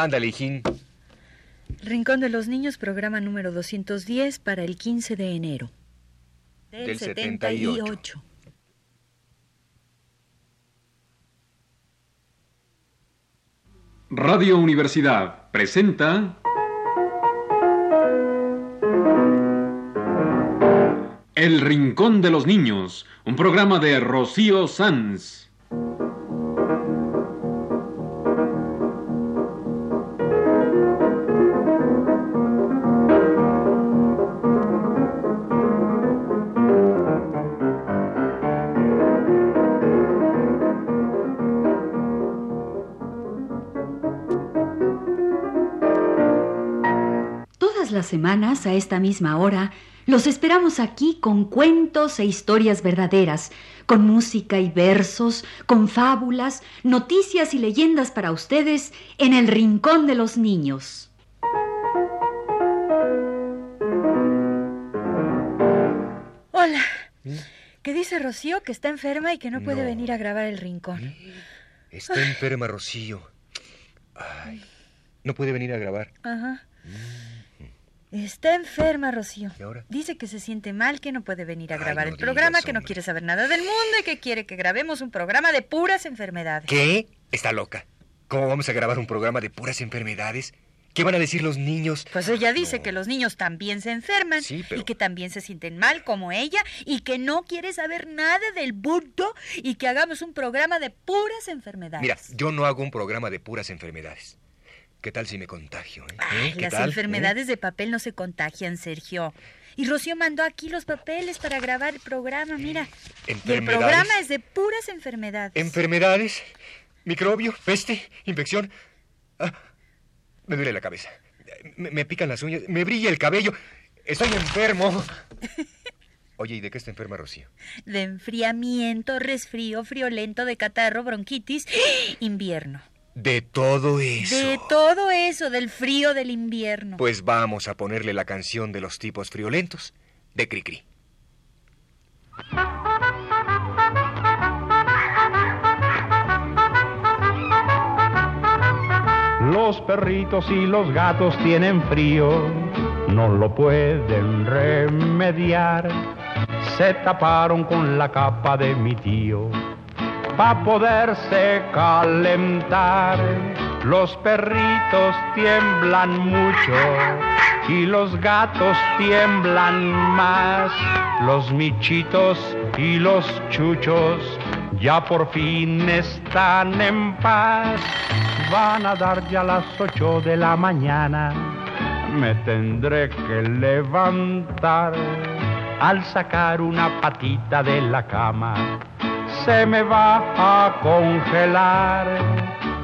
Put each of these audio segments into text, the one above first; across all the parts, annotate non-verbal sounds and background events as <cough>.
Ándale, hijín. Rincón de los Niños, programa número 210 para el 15 de enero. Del, Del 78. Radio Universidad presenta El Rincón de los Niños, un programa de Rocío Sanz. Semanas, a esta misma hora, los esperamos aquí con cuentos e historias verdaderas, con música y versos, con fábulas, noticias y leyendas para ustedes en el Rincón de los Niños. Hola. ¿Qué dice Rocío? Que está enferma y que no puede No. venir a grabar el rincón. Está enferma, Rocío. Ay, no puede venir a grabar. Ajá. Está enferma, Rocío. ¿Y ahora? Dice que se siente mal, que no puede venir a Ay, grabar no el programa, que no hombre. quiere saber nada del mundo y que quiere que grabemos un programa de puras enfermedades. ¿Qué? Está loca. ¿Cómo vamos a grabar un programa de puras enfermedades? ¿Qué van a decir los niños? Pues ella dice No. que los niños también se enferman Sí, pero- y que también se sienten mal como ella y que no quiere saber nada del bulto y que hagamos un programa de puras enfermedades. Mira, yo no hago un programa de puras enfermedades. ¿Qué tal si me contagio? eh? Ay, ¿Eh? ¿Qué las tal? enfermedades de papel no se contagian, Sergio. Y Rocío mandó aquí los papeles para grabar el programa, mira. Y el programa es de puras enfermedades. ¿Enfermedades? ¿Microbio? ¿Peste? ¿Infección? Ah, me duele la cabeza. Me, me pican las uñas. Me brilla el cabello. Estoy enfermo. <laughs> Oye, ¿y de qué está enferma Rocío? de enfriamiento, resfrío, friolento, de catarro, bronquitis, invierno. De todo eso. De todo eso, del frío del invierno. Pues vamos a ponerle la canción de los tipos friolentos de Cricri. Los perritos y los gatos tienen frío, no lo pueden remediar. Se taparon con la capa de mi tío pa' poderse calentar. Los perritos tiemblan mucho y los gatos tiemblan más. Los michitos y los chuchos ya por fin están en paz. Van a dar ya las ocho de la mañana. Me tendré que levantar al sacar una patita de la cama. Se me va a congelar.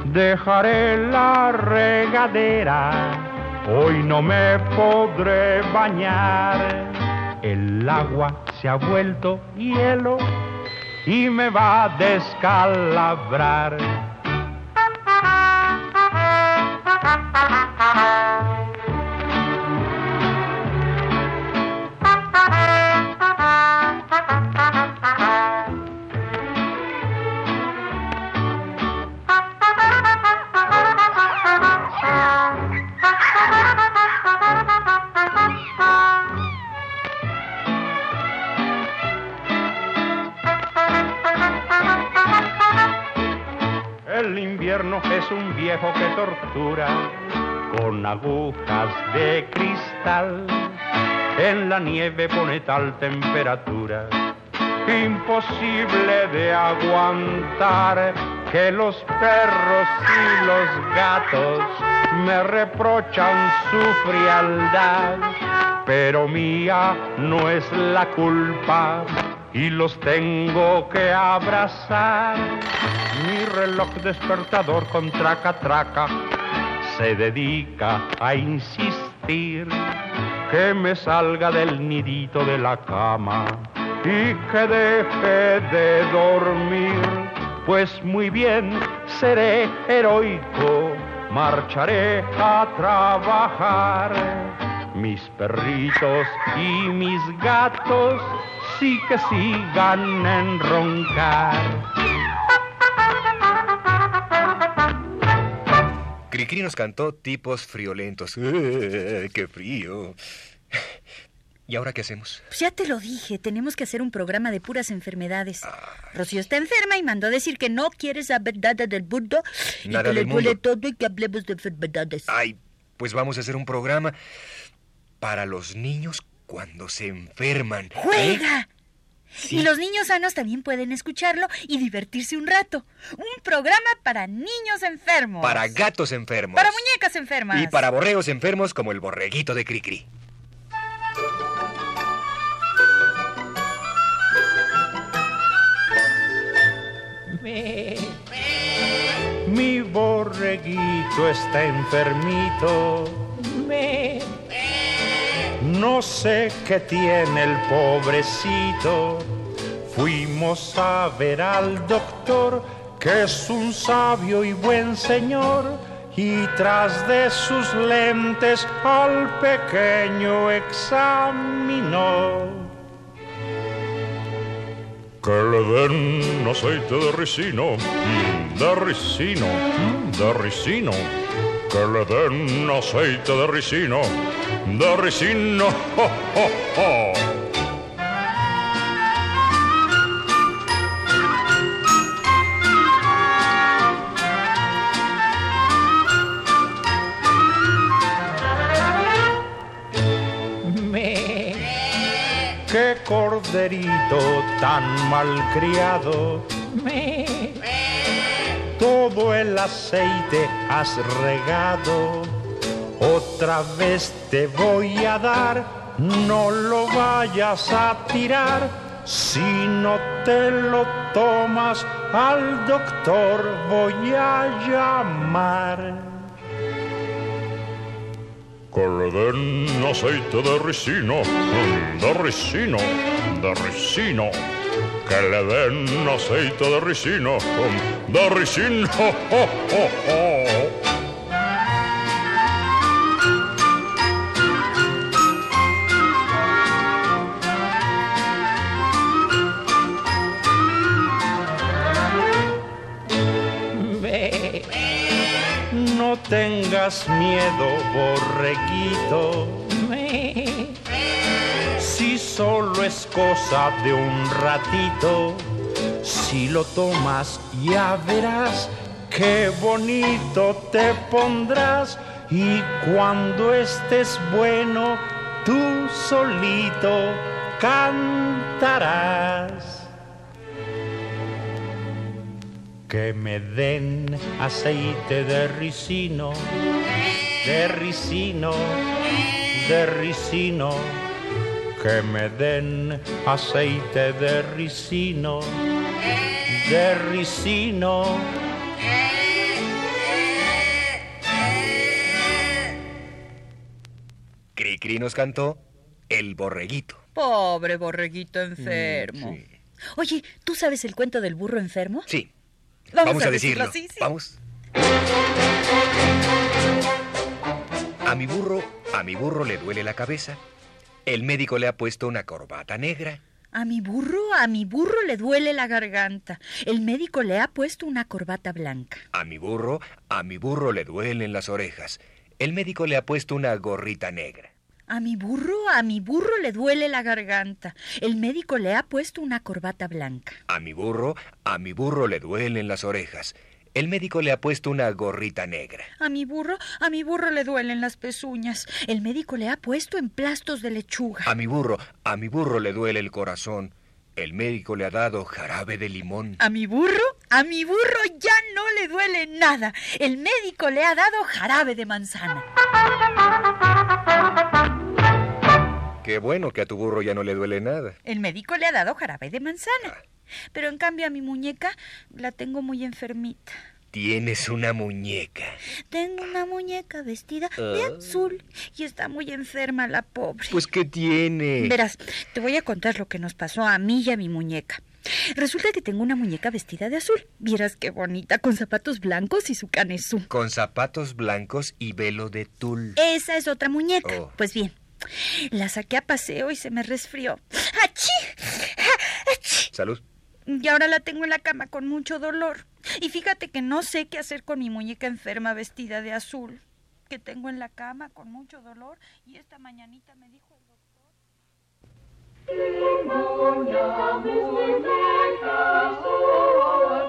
Dejaré la regadera. Hoy no me podré bañar. El agua se ha vuelto hielo y me va a descalabrar. Viejo que tortura con agujas de cristal. En la nieve pone tal temperatura imposible de aguantar que los perros y los gatos me reprochan su frialdad. Pero mía no es la culpa y los tengo que abrazar. Reloj despertador con traca traca se dedica a insistir que me salga del nidito de la cama y que deje de dormir. Pues muy bien, seré heroico, marcharé a trabajar. Mis perritos y mis gatos sí que sigan en roncar. Cricri nos cantó tipos friolentos. <laughs> ¡Eh, ¡Qué frío! ¿Y ahora qué hacemos? Pues ya te lo dije, tenemos que hacer un programa de puras enfermedades. Rocío está enferma y mandó decir que no quiere saber nada del mundo y Nada que le duele todo y que hablemos de enfermedades. Ay, pues vamos a hacer un programa para los niños cuando se enferman. ¿eh? Y los niños sanos también pueden escucharlo y divertirse un rato. Un programa para niños enfermos. Para gatos enfermos. Para muñecas enfermas. Y para borregos enfermos como el borreguito de Cricri. Mi borreguito está enfermito. No sé qué tiene el pobrecito. Fuimos a ver al doctor, que es un sabio y buen señor, y tras de sus lentes al pequeño examinó. Que le den aceite de ricino, mm, de ricino, mm, de ricino. Que le den aceite de ricino, de ricino. ¡Jo, jo, jo! Qué corderito tan malcriado. Todo el aceite has regado. Otra vez te voy a dar. No lo vayas a tirar. Si no te lo tomas, al doctor voy a llamar. Den aceite de ricino, de ricino, de ricino. Que le den aceite de ricino, de ricino. <laughs> No tengas miedo, borreguito. Si solo es cosa de un ratito, si lo tomas ya verás qué bonito te pondrás y cuando estés bueno, tú solito cantarás. Que me den aceite de ricino, de ricino, de ricino. Que me den aceite de ricino, de ricino. Cricri nos cantó El borreguito. Pobre borreguito enfermo. Mm, sí. Oye, ¿tú sabes el cuento del burro enfermo? Sí. Vamos a, a decirlo. decirlo, sí, sí. Vamos. A mi burro, a mi burro le duele la cabeza. El médico le ha puesto una corbata negra. A mi burro, a mi burro le duele la garganta. El médico le ha puesto una corbata blanca. A mi burro, a mi burro le duelen las orejas. El médico le ha puesto una gorrita negra. A mi burro, a mi burro le duele la garganta. El médico le ha puesto una corbata blanca. A mi burro, a mi burro le duelen las orejas. El médico le ha puesto una gorrita negra. A mi burro, a mi burro le duelen las pezuñas. El médico le ha puesto emplastos de lechuga. A mi burro, a mi burro le duele el corazón. El médico le ha dado jarabe de limón. A mi burro, a mi burro ya no le duele nada. El médico le ha dado jarabe de manzana. Qué bueno que a tu burro ya no le duele nada. El médico le ha dado jarabe de manzana. Pero en cambio a mi muñeca la tengo muy enfermita. Tienes una muñeca. Tengo una muñeca vestida de azul y está muy enferma la pobre. Pues, ¿qué tiene? Verás, te voy a contar lo que nos pasó a mí y a mi muñeca. Resulta que tengo una muñeca vestida de azul. Vieras qué bonita, con zapatos blancos y su canesú. Con zapatos blancos y velo de tul. Esa es otra muñeca. Oh. Pues bien, la saqué a paseo y se me resfrió. ¡Achí! ¡Achí! Salud. Y ahora la tengo en la cama con mucho dolor. Y fíjate que no sé qué hacer con mi muñeca enferma vestida de azul, que tengo en la cama con mucho dolor. Y esta mañanita me dijo el doctor.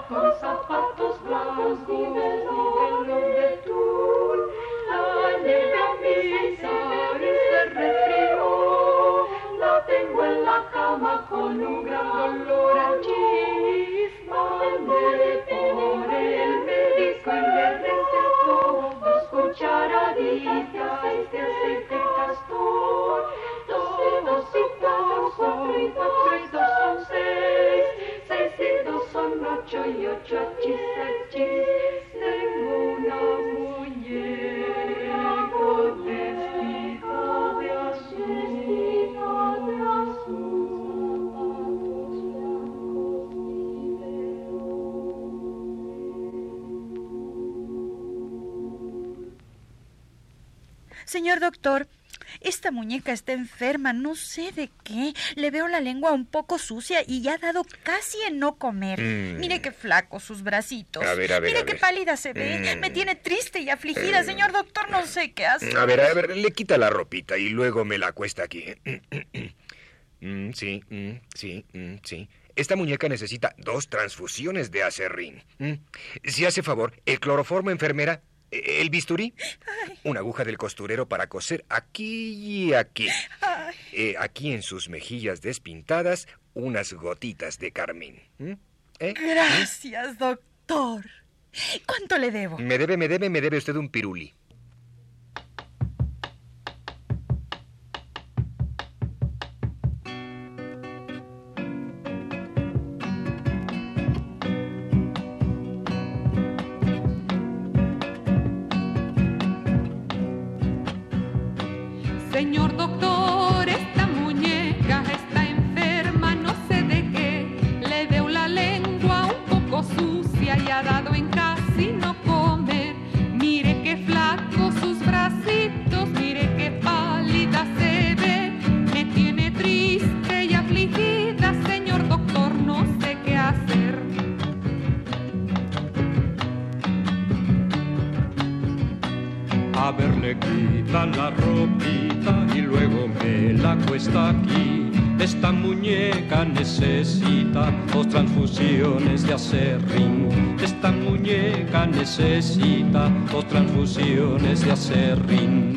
Con zapatos blancos de tul. Doctor, esta muñeca está enferma, no sé de qué. Le veo la lengua un poco sucia y ya ha dado casi en no comer. Mm. Mire qué flaco sus bracitos. A ver, a ver, Mire a qué ver. pálida se ve. Mm. Me tiene triste y afligida. Señor doctor, no sé qué hacer. A ver, a ver, le quita la ropita y luego me la acuesta aquí. <coughs> Mm, sí, sí, sí. Esta muñeca necesita dos transfusiones de acerrín. Si hace favor, el cloroformo enfermera, eh, el bisturí, una aguja del costurero para coser aquí y aquí. Eh, aquí en sus mejillas despintadas, unas gotitas de carmín. ¿Mm? ¿Eh? gracias, doctor. ¿Cuánto le debo? Me debe, me debe, me debe usted un piruli. En casi no comer. Mire qué flaco sus bracitos, mire qué pálida se ve. Me tiene triste y afligida, señor doctor, no sé qué hacer. A ver, le quita la ropita y luego me la cuesta aquí. Esta muñeca necesita dos transfusiones de acerrín. Necesita dos transfusiones de acerrín.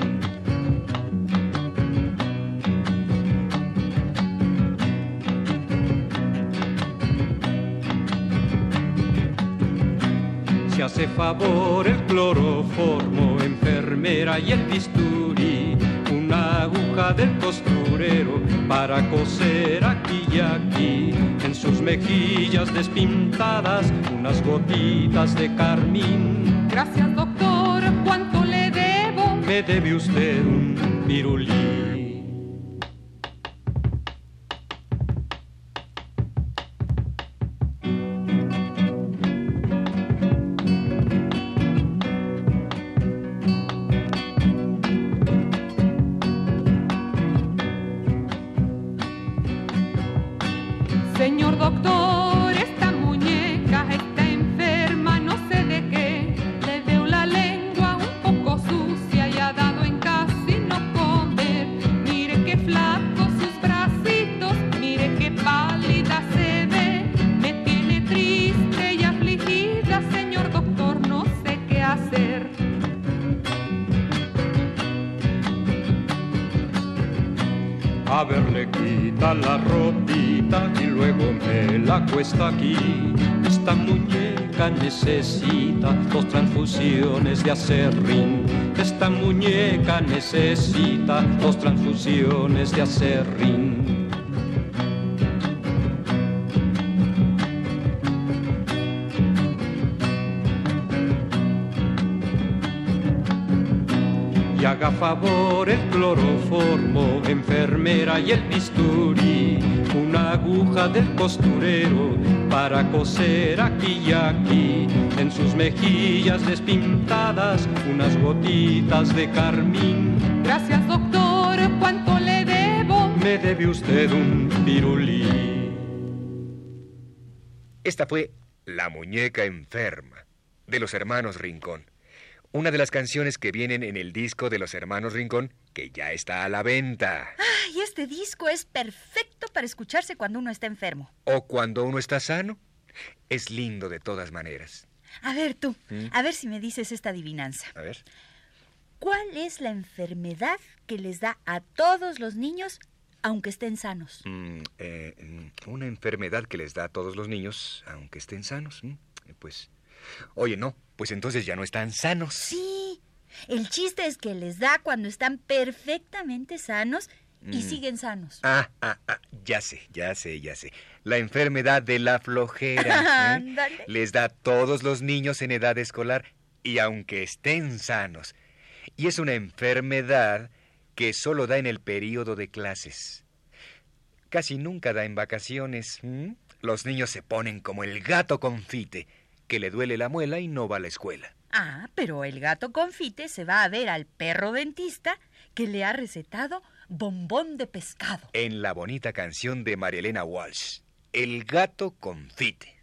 Si hace favor el cloroformo, enfermera y el bisturí, una aguja del costurero para coser aquí y aquí, sus mejillas despintadas, unas gotitas de carmín. Gracias doctor, ¿cuánto le debo? Me debe usted un pirulí. A ver, le quita la ropita y luego me la cuesta aquí. Esta muñeca necesita dos transfusiones de acerrín. Esta muñeca necesita dos transfusiones de acerrín. Y haga favor el cloroformo, enfermera y el bisturí, una aguja del costurero para coser aquí y aquí, en sus mejillas despintadas, unas gotitas de carmín. Gracias doctor, ¿cuánto le debo? Me debe usted un pirulí. Esta fue La muñeca enferma, de los hermanos Rincón. Una de las canciones que vienen en el disco de los hermanos Rincón, que ya está a la venta. Ay, este disco es perfecto para escucharse cuando uno está enfermo. O cuando uno está sano. Es lindo de todas maneras. A ver tú, ¿Mm? a ver si me dices esta adivinanza. A ver. ¿Cuál es la enfermedad que les da a todos los niños aunque estén sanos? Mm, eh, mm, una enfermedad que les da a todos los niños, aunque estén sanos. mm, eh, Pues. Oye, no, pues entonces ya no están sanos. Sí, el chiste es que les da cuando están perfectamente sanos y Mm. siguen sanos. Ah, ah, ah, ya sé, ya sé, ya sé. La enfermedad de la flojera. <laughs> ¿eh? Les da a todos los niños en edad escolar y aunque estén sanos. Y es una enfermedad que solo da en el período de clases. Casi nunca da en vacaciones. Los niños se ponen como el gato confite, que le duele la muela y no va a la escuela. Ah, pero el gato confite se va a ver al perro dentista que le ha recetado bombón de pescado. En la bonita canción de Marielena Walsh, El gato confite.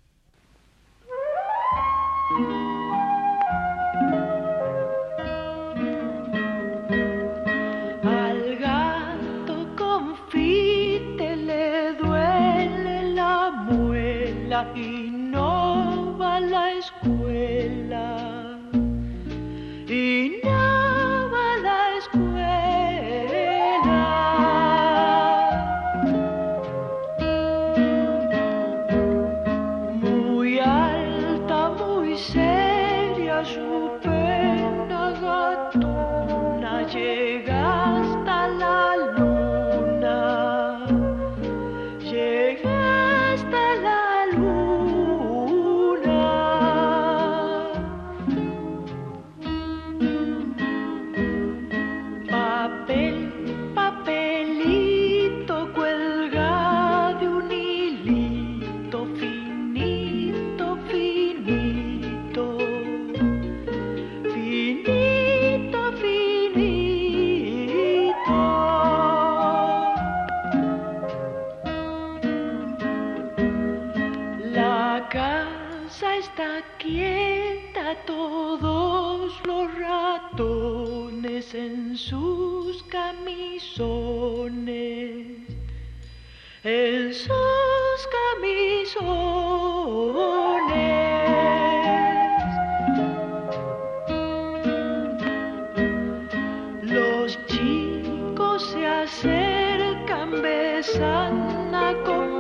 sana go.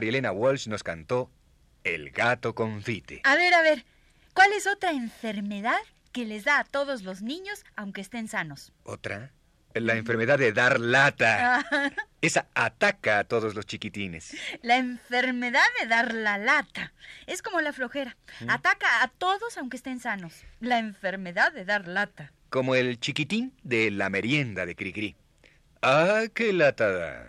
Marielena Walsh nos cantó El gato confite. A ver, a ver, ¿cuál es otra enfermedad que les da a todos los niños aunque estén sanos? ¿Otra? La enfermedad de dar lata. Ah, <laughs> Esa ataca a todos los chiquitines. la enfermedad de dar la lata. Es como la flojera. Ataca a todos aunque estén sanos. La enfermedad de dar lata. Como el chiquitín de la merienda de Cricri. ¡Ah, qué lata da!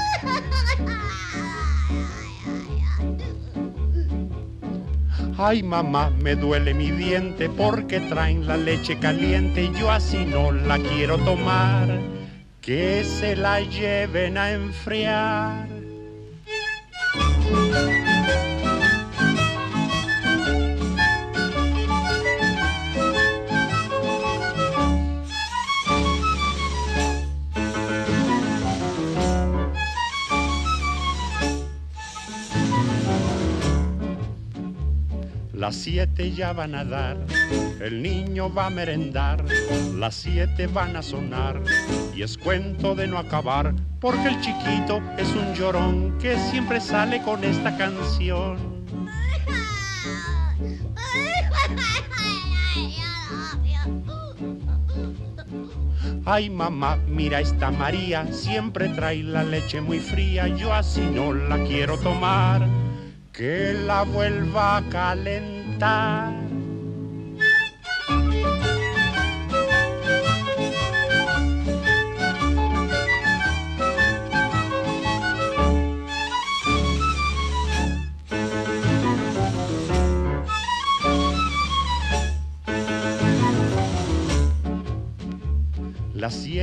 Ay mamá, me duele mi diente porque traen la leche caliente y yo así no la quiero tomar. Que se la lleven a enfriar. Las siete ya van a dar, el niño va a merendar, las siete van a sonar y es cuento de no acabar, porque el chiquito es un llorón que siempre sale con esta canción. Ay mamá, mira esta María, siempre trae la leche muy fría, yo así no la quiero tomar, que la vuelva a calentar. Las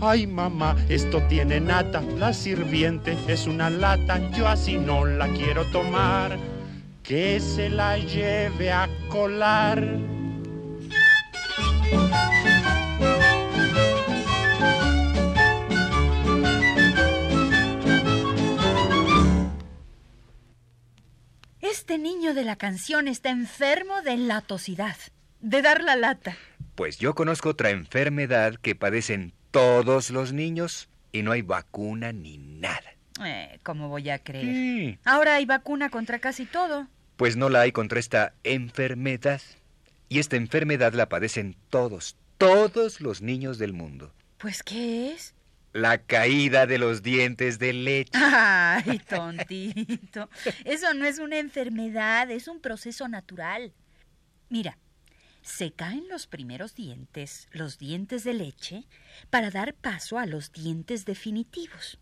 Ay mamá, esto tiene nata, la sirviente es una lata, yo así no la quiero tomar, que se la lleve a colar. Este niño de la canción está enfermo de latosidad, de dar la lata. Pues yo conozco otra enfermedad que padecen todos los niños y no hay vacuna ni nada. Eh, ¿Cómo voy a creer? Sí. Ahora hay vacuna contra casi todo. Pues no la hay contra esta enfermedad. Y esta enfermedad la padecen todos, todos los niños del mundo. Pues, ¿qué es? La caída de los dientes de leche. <laughs> Ay, tontito. Eso no es una enfermedad, es un proceso natural. Mira, se caen los primeros dientes, los dientes de leche, para dar paso a los dientes definitivos.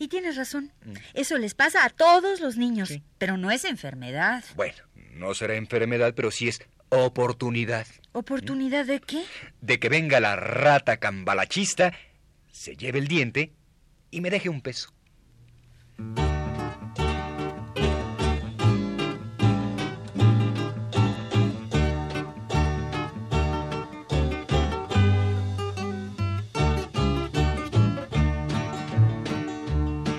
Y tienes razón, eso les pasa a todos los niños, Sí. pero no es enfermedad. Bueno, no será enfermedad, pero sí es oportunidad ¿Oportunidad de qué? de que venga la rata cambalachista, se lleve el diente y me deje un peso.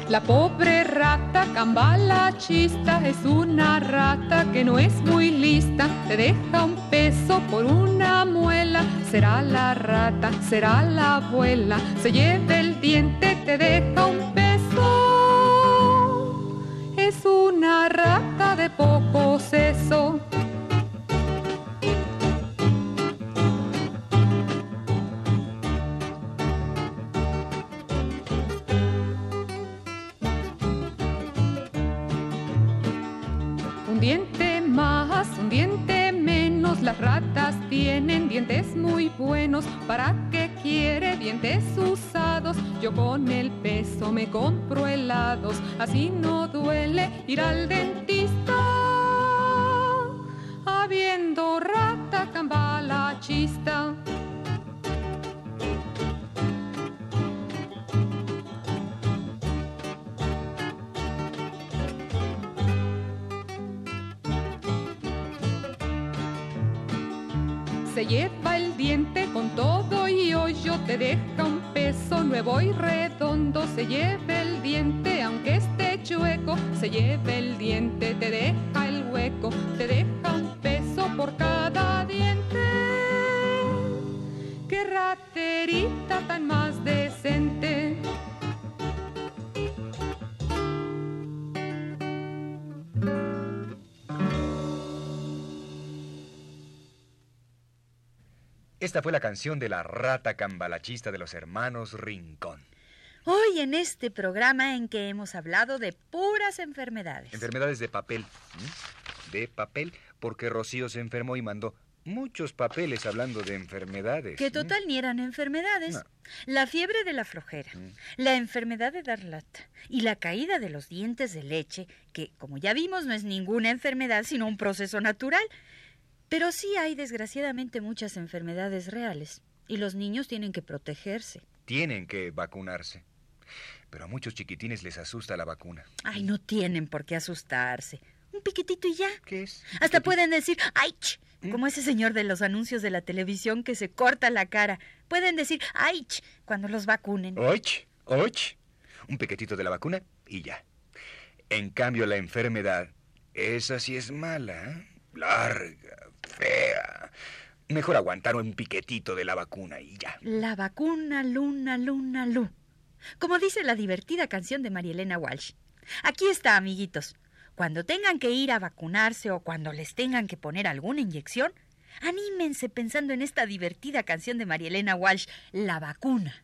La pobre rata cambalachista es una rata que no es muy lista. Te deja un peso por una muela. Será la rata, será la abuela. Se lleva el diente, te deja un peso. Es una rata de poco seso. Buenos. ¿Para qué quiere dientes usados? Yo con el peso me compro helados. Así no duele ir al dentista. Se lleva el diente con todo y hoyo te deja un peso nuevo y redondo. Se lleva el diente aunque esté chueco se lleva el diente te deja el hueco te deja Esta fue la canción de la rata cambalachista de los hermanos Rincón. Hoy en este programa en que hemos hablado de puras enfermedades. Enfermedades de papel. De papel, porque Rocío se enfermó y mandó muchos papeles hablando de enfermedades. Que total ni eran enfermedades. No. La fiebre de la flojera, la enfermedad de dar lata y la caída de los dientes de leche, que como ya vimos no es ninguna enfermedad sino un proceso natural. Pero sí hay desgraciadamente muchas enfermedades reales y los niños tienen que protegerse. Tienen que vacunarse. Pero a muchos chiquitines les asusta la vacuna. Ay, no tienen por qué asustarse. Un piquitito y ya. ¿Qué es? Hasta pueden decir, ¡ay! ch", Como ese señor de los anuncios de la televisión que se corta la cara. Pueden decir, ¡ay! ch", cuando los vacunen. Och, och. Un pequetito de la vacuna y ya. En cambio, la enfermedad, esa sí es mala. ¿eh? Larga, fea. Mejor aguantar un piquetito de la vacuna y ya. La vacuna, luna, luna, lu. Como dice la divertida canción de María Elena Walsh. Aquí está, amiguitos. Cuando tengan que ir a vacunarse o cuando les tengan que poner alguna inyección, anímense pensando en esta divertida canción de María Elena Walsh, La vacuna.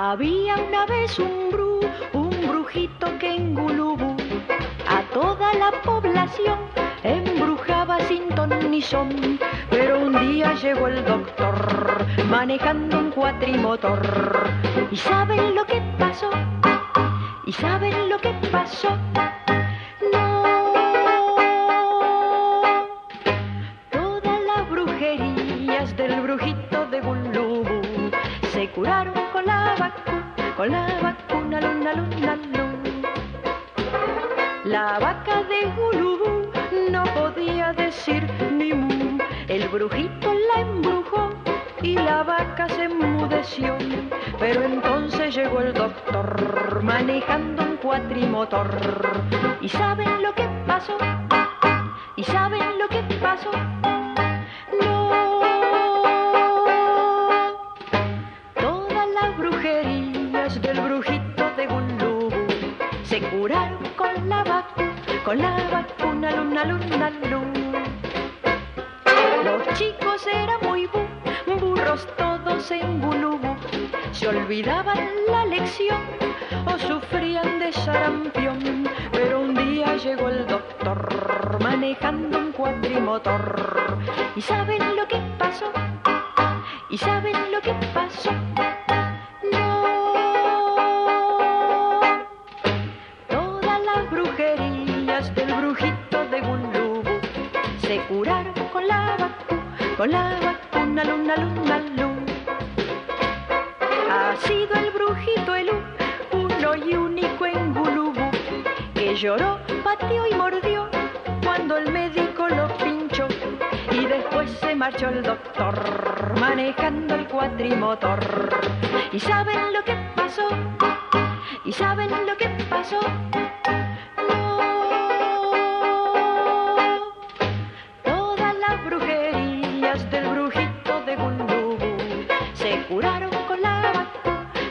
Había una vez un bru, brujito que en Gulubú a toda la población embrujaba sin ton ni son. Pero un día llegó el doctor manejando un cuatrimotor. ¿Y saben lo que pasó? ¿Y saben lo que pasó? No. Todas las brujerías del brujito de Gulubú se curaron con la vacuna, con la vacuna, luna, luna, luna. De Gulubú no podía decir ni mu. El brujito la embrujó y la vaca se enmudeció. Pero entonces llegó el doctor manejando un cuatrimotor. ¿Y saben lo que pasó? ¿Y saben lo que pasó? No. Todas las brujerías del brujito de Gulubú se curaron con la vacuna, luna, luna, luna. Los chicos eran muy bu- burros todos en Gulubú. Se olvidaban la lección o sufrían de sarampión. Pero un día llegó el doctor manejando un cuatrimotor. ¿Y saben lo que pasó? ¿Y saben lo que pasó? Con la vacuna, con la vacuna, luna, luna, luna. Ha sido el brujito el uno y único en Gulubú que lloró, pateó y mordió cuando el médico lo pinchó. Y después se marchó el doctor manejando el cuatrimotor. ¿Y saben lo que pasó? ¿Y saben lo que pasó?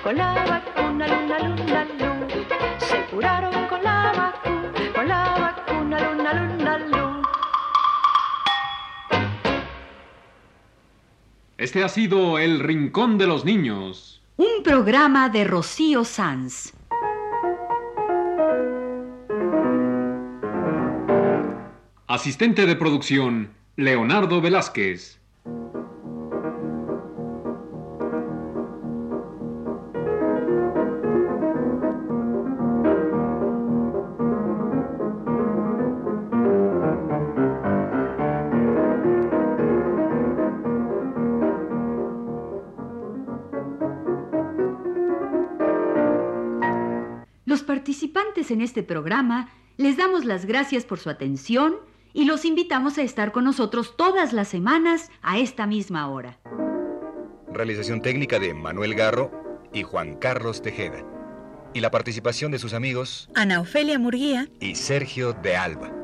Con la vacuna, luna, luna, luna. Se curaron con la vacuna, con la vacuna, luna, luna, luna. Este ha sido El Rincón de los Niños. Un programa de Rocío Sanz. Asistente de producción, Leonardo Velázquez. Participantes en este programa les damos las gracias por su atención y los invitamos a estar con nosotros todas las semanas a esta misma hora. Realización técnica de Manuel Garro y Juan Carlos Tejeda. Y la participación de sus amigos Ana Ofelia Murguía. y Sergio de Alba.